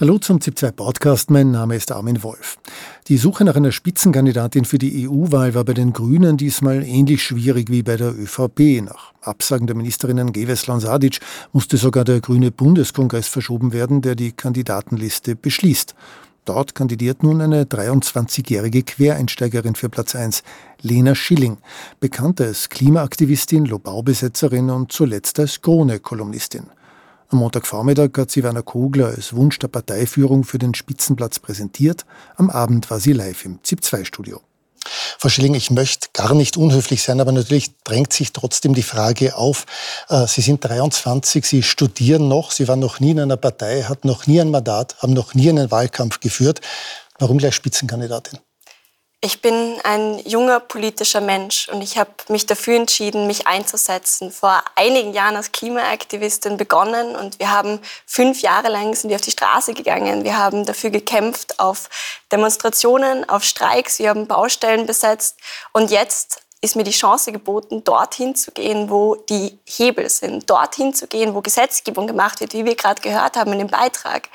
Hallo zum ZIP2 Podcast, mein Name ist Armin Wolf. Die Suche nach einer Spitzenkandidatin für die EU-Wahl war bei den Grünen diesmal ähnlich schwierig wie bei der ÖVP. Nach Absagen der Ministerinnen Geweslan Sadic musste sogar der grüne Bundeskongress verschoben werden, der die Kandidatenliste beschließt. Dort kandidiert nun eine 23-jährige Quereinsteigerin für Platz 1, Lena Schilling, bekannt als Klimaaktivistin, Lobaubesetzerin und zuletzt als Krone-Kolumnistin. Am Montagvormittag hat sie Werner Kogler als Wunsch der Parteiführung für den Spitzenplatz präsentiert. Am Abend war sie live im ZIP-2-Studio. Frau Schilling, ich möchte gar nicht unhöflich sein, aber natürlich drängt sich trotzdem die Frage auf. Äh, sie sind 23, Sie studieren noch, Sie waren noch nie in einer Partei, hatten noch nie ein Mandat, haben noch nie einen Wahlkampf geführt. Warum gleich Spitzenkandidatin? Ich bin ein junger politischer Mensch und ich habe mich dafür entschieden, mich einzusetzen. Vor einigen Jahren als Klimaaktivistin begonnen und wir haben fünf Jahre lang sind wir auf die Straße gegangen. Wir haben dafür gekämpft auf Demonstrationen, auf Streiks, wir haben Baustellen besetzt und jetzt ist mir die Chance geboten, dorthin zu gehen, wo die Hebel sind, dorthin zu gehen, wo Gesetzgebung gemacht wird, wie wir gerade gehört haben in dem Beitrag.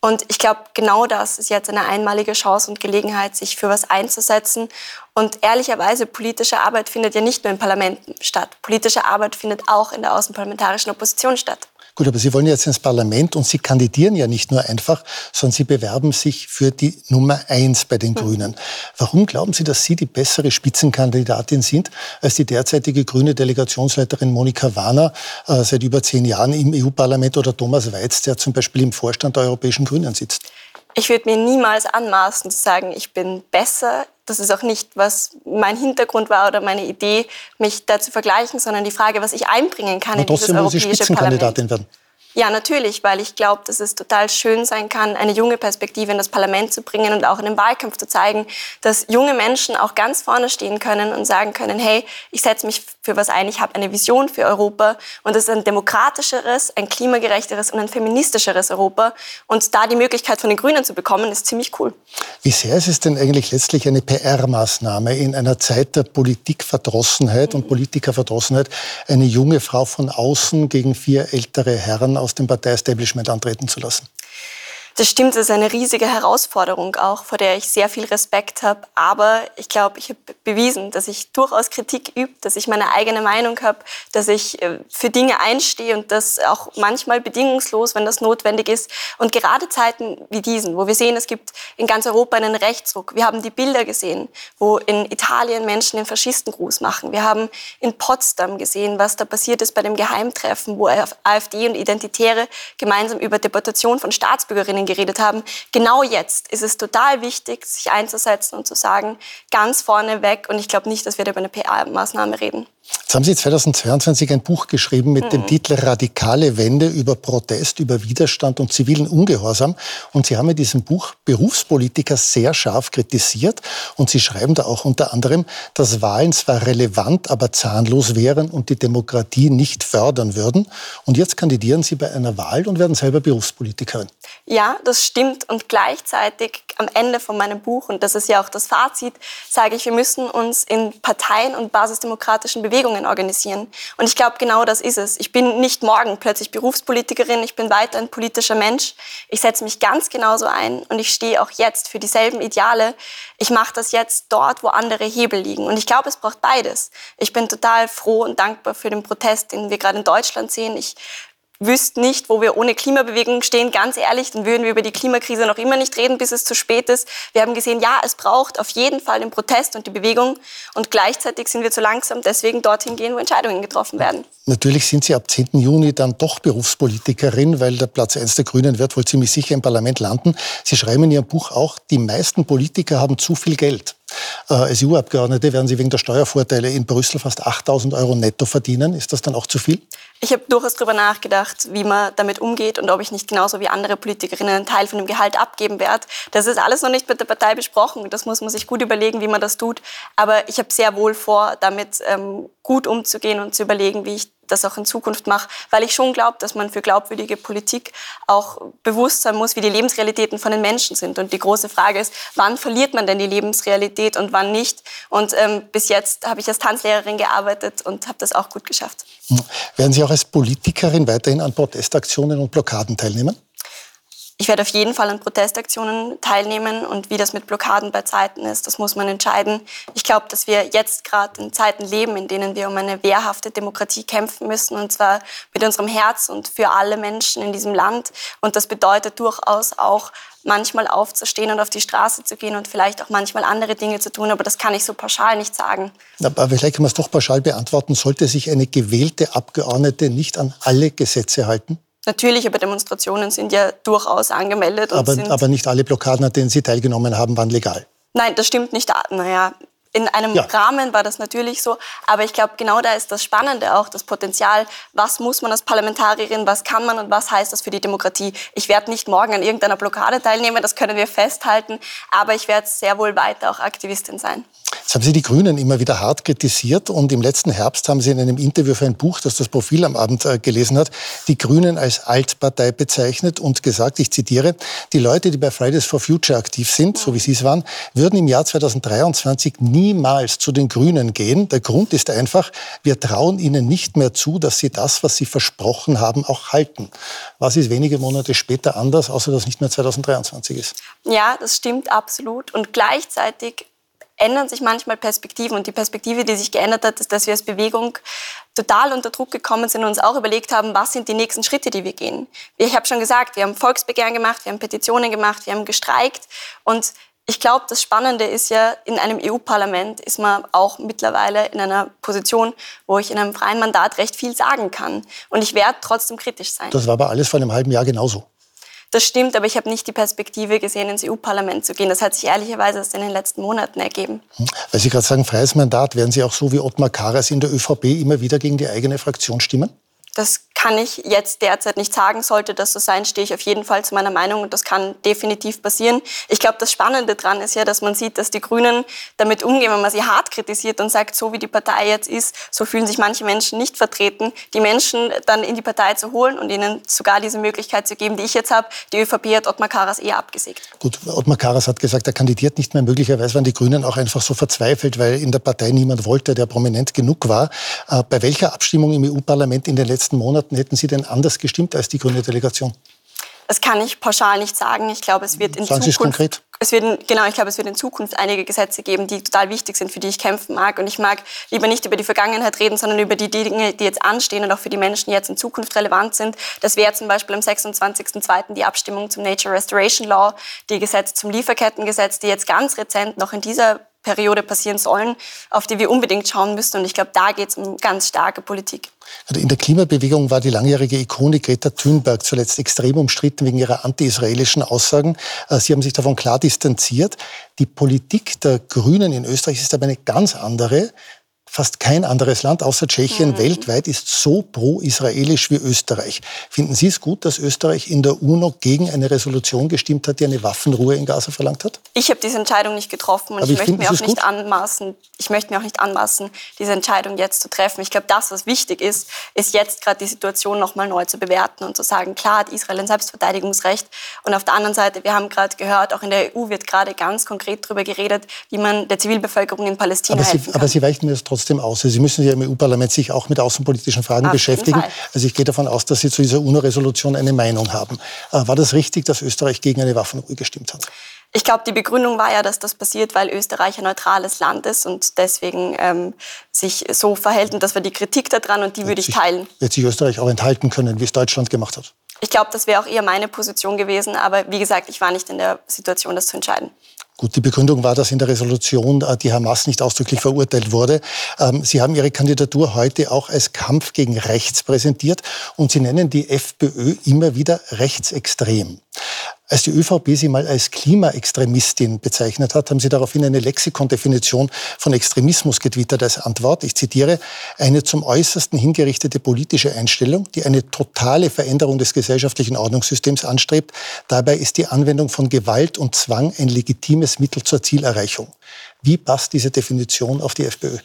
Und ich glaube, genau das ist jetzt eine einmalige Chance und Gelegenheit, sich für was einzusetzen. Und ehrlicherweise, politische Arbeit findet ja nicht nur in Parlamenten statt. Politische Arbeit findet auch in der außenparlamentarischen Opposition statt. Gut, aber Sie wollen jetzt ins Parlament und Sie kandidieren ja nicht nur einfach, sondern Sie bewerben sich für die Nummer eins bei den mhm. Grünen. Warum glauben Sie, dass Sie die bessere Spitzenkandidatin sind als die derzeitige grüne Delegationsleiterin Monika Warner äh, seit über zehn Jahren im EU-Parlament oder Thomas Weiz, der zum Beispiel im Vorstand der Europäischen Grünen sitzt? Ich würde mir niemals anmaßen zu sagen, ich bin besser. Das ist auch nicht, was mein Hintergrund war oder meine Idee, mich da zu vergleichen, sondern die Frage, was ich einbringen kann in dieses europäische Parlament. Werden. Ja, natürlich, weil ich glaube, dass es total schön sein kann, eine junge Perspektive in das Parlament zu bringen und auch in den Wahlkampf zu zeigen, dass junge Menschen auch ganz vorne stehen können und sagen können, hey, ich setze mich für was ein, ich habe eine Vision für Europa und das ist ein demokratischeres, ein klimagerechteres und ein feministischeres Europa. Und da die Möglichkeit von den Grünen zu bekommen, ist ziemlich cool. Wie sehr ist es denn eigentlich letztlich eine PR-Maßnahme in einer Zeit der Politikverdrossenheit mhm. und Politikerverdrossenheit, eine junge Frau von außen gegen vier ältere Herren aus dem Parteiestablishment antreten zu lassen. Das stimmt, es ist eine riesige Herausforderung auch, vor der ich sehr viel Respekt habe. Aber ich glaube, ich habe bewiesen, dass ich durchaus Kritik übe, dass ich meine eigene Meinung habe, dass ich äh, für Dinge einstehe und das auch manchmal bedingungslos, wenn das notwendig ist. Und gerade Zeiten wie diesen, wo wir sehen, es gibt in ganz Europa einen Rechtsruck. Wir haben die Bilder gesehen, wo in Italien Menschen den Faschistengruß machen. Wir haben in Potsdam gesehen, was da passiert ist bei dem Geheimtreffen, wo AfD und Identitäre gemeinsam über Deportation von Staatsbürgerinnen Medien geredet haben. Genau jetzt ist es total wichtig, sich einzusetzen und zu sagen, ganz vorne weg. Und ich glaube nicht, dass wir da über eine PR-Maßnahme reden. Jetzt haben Sie 2022 ein Buch geschrieben mit mhm. dem Titel Radikale Wende über Protest, über Widerstand und zivilen Ungehorsam. Und Sie haben in diesem Buch Berufspolitiker sehr scharf kritisiert. Und Sie schreiben da auch unter anderem, dass Wahlen zwar relevant, aber zahnlos wären und die Demokratie nicht fördern würden. Und jetzt kandidieren Sie bei einer Wahl und werden selber Berufspolitikerin. Ja, das stimmt. Und gleichzeitig am Ende von meinem Buch, und das ist ja auch das Fazit, sage ich, wir müssen uns in Parteien und basisdemokratischen Bewegungen organisieren. Und ich glaube, genau das ist es. Ich bin nicht morgen plötzlich Berufspolitikerin, ich bin weiter ein politischer Mensch. Ich setze mich ganz genauso ein und ich stehe auch jetzt für dieselben Ideale. Ich mache das jetzt dort, wo andere Hebel liegen. Und ich glaube, es braucht beides. Ich bin total froh und dankbar für den Protest, den wir gerade in Deutschland sehen. Ich wüsste nicht, wo wir ohne Klimabewegung stehen. Ganz ehrlich, dann würden wir über die Klimakrise noch immer nicht reden, bis es zu spät ist. Wir haben gesehen, ja, es braucht auf jeden Fall den Protest und die Bewegung. Und gleichzeitig sind wir zu langsam, deswegen dorthin gehen, wo Entscheidungen getroffen werden. Natürlich sind Sie ab 10. Juni dann doch Berufspolitikerin, weil der Platz 1 der Grünen wird wohl ziemlich sicher im Parlament landen. Sie schreiben in Ihrem Buch auch, die meisten Politiker haben zu viel Geld. Äh, als EU-Abgeordnete werden Sie wegen der Steuervorteile in Brüssel fast 8000 Euro netto verdienen. Ist das dann auch zu viel? Ich habe durchaus darüber nachgedacht, wie man damit umgeht und ob ich nicht genauso wie andere Politikerinnen einen Teil von dem Gehalt abgeben werde. Das ist alles noch nicht mit der Partei besprochen. Das muss man sich gut überlegen, wie man das tut. Aber ich habe sehr wohl vor, damit ähm, gut umzugehen und zu überlegen, wie ich das auch in Zukunft mache, weil ich schon glaube, dass man für glaubwürdige Politik auch bewusst sein muss, wie die Lebensrealitäten von den Menschen sind. Und die große Frage ist, wann verliert man denn die Lebensrealität und wann nicht? Und ähm, bis jetzt habe ich als Tanzlehrerin gearbeitet und habe das auch gut geschafft. Werden Sie auch als Politikerin weiterhin an Protestaktionen und Blockaden teilnehmen? Ich werde auf jeden Fall an Protestaktionen teilnehmen und wie das mit Blockaden bei Zeiten ist, das muss man entscheiden. Ich glaube, dass wir jetzt gerade in Zeiten leben, in denen wir um eine wehrhafte Demokratie kämpfen müssen und zwar mit unserem Herz und für alle Menschen in diesem Land. Und das bedeutet durchaus auch manchmal aufzustehen und auf die Straße zu gehen und vielleicht auch manchmal andere Dinge zu tun. Aber das kann ich so pauschal nicht sagen. Aber vielleicht kann man es doch pauschal beantworten. Sollte sich eine gewählte Abgeordnete nicht an alle Gesetze halten? Natürlich, aber Demonstrationen sind ja durchaus angemeldet. aber, aber nicht alle Blockaden, an denen Sie teilgenommen haben, waren legal. Nein, das stimmt nicht. Naja, in einem ja. Rahmen war das natürlich so, aber ich glaube, genau da ist das Spannende auch, das Potenzial, was muss man als Parlamentarierin, was kann man und was heißt das für die Demokratie. Ich werde nicht morgen an irgendeiner Blockade teilnehmen, das können wir festhalten, aber ich werde sehr wohl weiter auch Aktivistin sein. Jetzt haben Sie die Grünen immer wieder hart kritisiert und im letzten Herbst haben Sie in einem Interview für ein Buch, das das Profil am Abend äh, gelesen hat, die Grünen als Altpartei bezeichnet und gesagt, ich zitiere, die Leute, die bei Fridays for Future aktiv sind, so wie Sie es waren, würden im Jahr 2023 niemals zu den Grünen gehen. Der Grund ist einfach, wir trauen ihnen nicht mehr zu, dass sie das, was sie versprochen haben, auch halten. Was ist wenige Monate später anders, außer dass nicht mehr 2023 ist? Ja, das stimmt absolut. Und gleichzeitig ändern sich manchmal Perspektiven. Und die Perspektive, die sich geändert hat, ist, dass wir als Bewegung total unter Druck gekommen sind und uns auch überlegt haben, was sind die nächsten Schritte, die wir gehen. Ich habe schon gesagt, wir haben Volksbegehren gemacht, wir haben Petitionen gemacht, wir haben gestreikt. Und ich glaube, das Spannende ist ja, in einem EU-Parlament ist man auch mittlerweile in einer Position, wo ich in einem freien Mandat recht viel sagen kann. Und ich werde trotzdem kritisch sein. Das war aber alles vor einem halben Jahr genauso. Das stimmt, aber ich habe nicht die Perspektive gesehen, ins EU-Parlament zu gehen. Das hat sich ehrlicherweise erst in den letzten Monaten ergeben. Hm. Weil Sie gerade sagen, freies Mandat, werden Sie auch so wie Ottmar Karas in der ÖVP immer wieder gegen die eigene Fraktion stimmen? Das kann ich jetzt derzeit nicht sagen. Sollte das so sein, stehe ich auf jeden Fall zu meiner Meinung und das kann definitiv passieren. Ich glaube, das Spannende daran ist ja, dass man sieht, dass die Grünen damit umgehen, wenn man sie hart kritisiert und sagt, so wie die Partei jetzt ist, so fühlen sich manche Menschen nicht vertreten, die Menschen dann in die Partei zu holen und ihnen sogar diese Möglichkeit zu geben, die ich jetzt habe. Die ÖVP hat Ottmar Karas eher abgesägt. Gut, Ottmar Karas hat gesagt, er kandidiert nicht mehr. Möglicherweise waren die Grünen auch einfach so verzweifelt, weil in der Partei niemand wollte, der prominent genug war. Äh, bei welcher Abstimmung im EU-Parlament in den letzten Monaten Monaten hätten Sie denn anders gestimmt als die grüne Delegation? Das kann ich pauschal nicht sagen. Ich glaube, es wird in sagen Zukunft. konkret. Es wird, genau, ich glaube, es wird in Zukunft einige Gesetze geben, die total wichtig sind, für die ich kämpfen mag. Und ich mag lieber nicht über die Vergangenheit reden, sondern über die Dinge, die jetzt anstehen und auch für die Menschen jetzt in Zukunft relevant sind. Das wäre zum Beispiel am 26.02. die Abstimmung zum Nature Restoration Law, die Gesetze zum Lieferkettengesetz, die jetzt ganz rezent noch in dieser Periode passieren sollen, auf die wir unbedingt schauen müssen. Und ich glaube, da geht es um ganz starke Politik. Also in der Klimabewegung war die langjährige Ikone Greta Thunberg zuletzt extrem umstritten wegen ihrer anti-israelischen Aussagen. Äh, Sie haben sich davon klar distanziert. Die Politik der Grünen in Österreich ist aber eine ganz andere. Fast kein anderes Land außer Tschechien mhm. weltweit ist so pro-israelisch wie Österreich. Finden Sie es gut, dass Österreich in der UNO gegen eine Resolution gestimmt hat, die eine Waffenruhe in Gaza verlangt hat? Ich habe diese Entscheidung nicht getroffen und ich, ich, möchte mir auch nicht anmaßen, ich möchte mir auch nicht anmaßen, diese Entscheidung jetzt zu treffen. Ich glaube, das, was wichtig ist, ist jetzt gerade die Situation noch mal neu zu bewerten und zu sagen, klar hat Israel ein Selbstverteidigungsrecht und auf der anderen Seite, wir haben gerade gehört, auch in der EU wird gerade ganz konkret darüber geredet, wie man der Zivilbevölkerung in Palästina aber helfen Sie, kann. Aber Sie weichen mir das trotzdem trotzdem aus. Sie müssen ja im EU-Parlament sich auch mit außenpolitischen Fragen Auf beschäftigen. Also ich gehe davon aus, dass Sie zu dieser UNO-Resolution eine Meinung haben. Äh, war das richtig, dass Österreich gegen eine Waffenruhe gestimmt hat? Ich glaube, die Begründung war ja, dass das passiert, weil Österreich ein neutrales Land ist und deswegen ähm, sich so verhält. Und das war die Kritik daran und die wird würde ich sich, teilen. Wird sich Österreich auch enthalten können, wie es Deutschland gemacht hat? Ich glaube, das wäre auch eher meine Position gewesen. Aber wie gesagt, ich war nicht in der Situation, das zu entscheiden. Gut, die Begründung war, dass in der Resolution äh, die Hamas nicht ausdrücklich verurteilt wurde. Ähm, Sie haben Ihre Kandidatur heute auch als Kampf gegen rechts präsentiert und Sie nennen die FPÖ immer wieder rechtsextrem. Als die ÖVP sie mal als Klimaextremistin bezeichnet hat, haben sie daraufhin eine Lexikondefinition von Extremismus getwittert als Antwort. Ich zitiere, eine zum Äußersten hingerichtete politische Einstellung, die eine totale Veränderung des gesellschaftlichen Ordnungssystems anstrebt. Dabei ist die Anwendung von Gewalt und Zwang ein legitimes Mittel zur Zielerreichung. Wie passt diese Definition auf die FPÖ?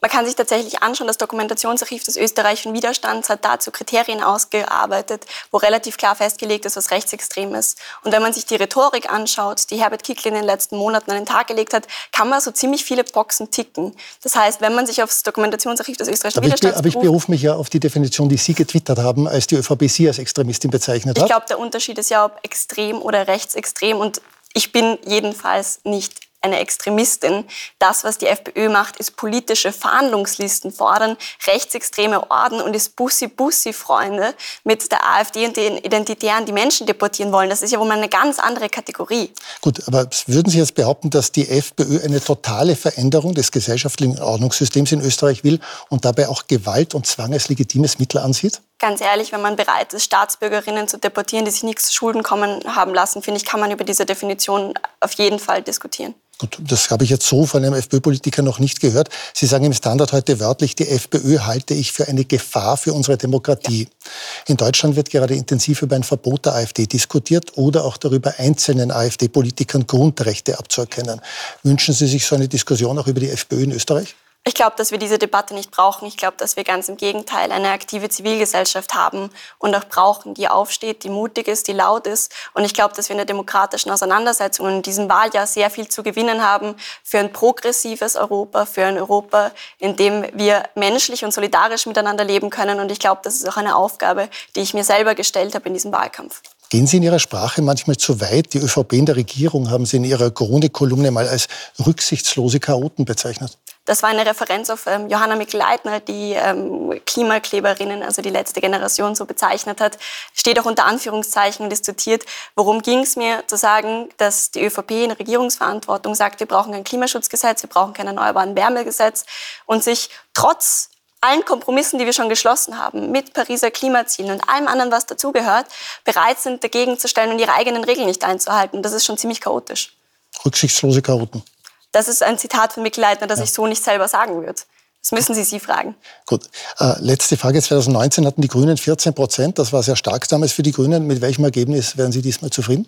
Man kann sich tatsächlich anschauen, das Dokumentationsarchiv des österreichischen Widerstands hat dazu Kriterien ausgearbeitet, wo relativ klar festgelegt ist, was rechtsextrem ist. Und wenn man sich die Rhetorik anschaut, die Herbert Kickl in den letzten Monaten an den Tag gelegt hat, kann man so ziemlich viele Boxen ticken. Das heißt, wenn man sich auf das Dokumentationsarchiv des österreichischen aber Widerstands ich, Aber ich berufe mich ja auf die Definition, die Sie getwittert haben, als die ÖVP Sie als Extremistin bezeichnet hat. Ich glaube, der Unterschied ist ja, ob extrem oder rechtsextrem. Und ich bin jedenfalls nicht eine Extremistin. Das, was die FPÖ macht, ist politische Verhandlungslisten fordern, rechtsextreme Orden und ist Bussi-Bussi-Freunde mit der AfD und den Identitären, die Menschen deportieren wollen. Das ist ja wohl mal eine ganz andere Kategorie. Gut, aber würden Sie jetzt behaupten, dass die FPÖ eine totale Veränderung des gesellschaftlichen Ordnungssystems in Österreich will und dabei auch Gewalt und Zwang als legitimes Mittel ansieht? Ganz ehrlich, wenn man bereit ist, Staatsbürgerinnen zu deportieren, die sich nichts zu Schulden kommen haben lassen, finde ich, kann man über diese Definition auf jeden Fall diskutieren. Gut, das habe ich jetzt so von einem FPÖ-Politiker noch nicht gehört. Sie sagen im Standard heute wörtlich, die FPÖ halte ich für eine Gefahr für unsere Demokratie. Ja. In Deutschland wird gerade intensiv über ein Verbot der AfD diskutiert oder auch darüber, einzelnen AfD-Politikern Grundrechte abzuerkennen. Wünschen Sie sich so eine Diskussion auch über die FPÖ in Österreich? Ich glaube, dass wir diese Debatte nicht brauchen. Ich glaube, dass wir ganz im Gegenteil eine aktive Zivilgesellschaft haben und auch brauchen, die aufsteht, die mutig ist, die laut ist. Und ich glaube, dass wir in der demokratischen Auseinandersetzung in diesem Wahljahr sehr viel zu gewinnen haben für ein progressives Europa, für ein Europa, in dem wir menschlich und solidarisch miteinander leben können. Und ich glaube, das ist auch eine Aufgabe, die ich mir selber gestellt habe in diesem Wahlkampf. Gehen Sie in Ihrer Sprache manchmal zu weit? Die ÖVP in der Regierung haben Sie in Ihrer Chronikkolumne mal als rücksichtslose Chaoten bezeichnet. Das war eine Referenz auf ähm, Johanna Mikl-Leitner, die ähm, Klimakleberinnen, also die letzte Generation, so bezeichnet hat. Steht auch unter Anführungszeichen diskutiert, worum ging es mir, zu sagen, dass die ÖVP in Regierungsverantwortung sagt, wir brauchen kein Klimaschutzgesetz, wir brauchen kein erneuerbaren Wärmegesetz und sich trotz allen Kompromissen, die wir schon geschlossen haben, mit Pariser Klimazielen und allem anderen, was dazugehört, bereit sind, dagegen zu stellen und ihre eigenen Regeln nicht einzuhalten. Das ist schon ziemlich chaotisch. Rücksichtslose Chaoten. Das ist ein Zitat von Mikl Leitner, das ja. ich so nicht selber sagen würde. Das müssen Sie sie fragen. Gut. Äh, letzte Frage. 2019 hatten die Grünen 14 Prozent. Das war sehr stark damals für die Grünen. Mit welchem Ergebnis wären Sie diesmal zufrieden?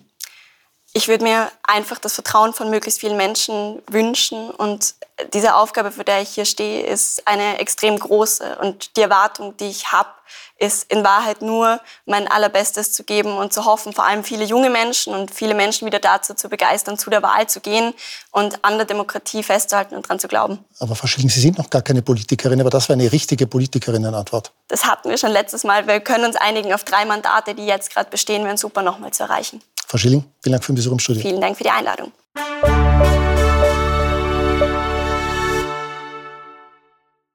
Ich würde mir einfach das Vertrauen von möglichst vielen Menschen wünschen. Und diese Aufgabe, für der ich hier stehe, ist eine extrem große. Und die Erwartung, die ich habe, ist in Wahrheit nur mein Allerbestes zu geben und zu hoffen, vor allem viele junge Menschen und viele Menschen wieder dazu zu begeistern, zu der Wahl zu gehen und an der Demokratie festzuhalten und daran zu glauben. Aber Frau Schilling, Sie sind noch gar keine Politikerin, aber das war eine richtige Politikerinnenantwort. Das hatten wir schon letztes Mal. Wir können uns einigen auf drei Mandate, die jetzt gerade bestehen, wären super nochmal zu erreichen. Frau Schilling, vielen Dank für den Besuch im Studio. Vielen Dank für die Einladung.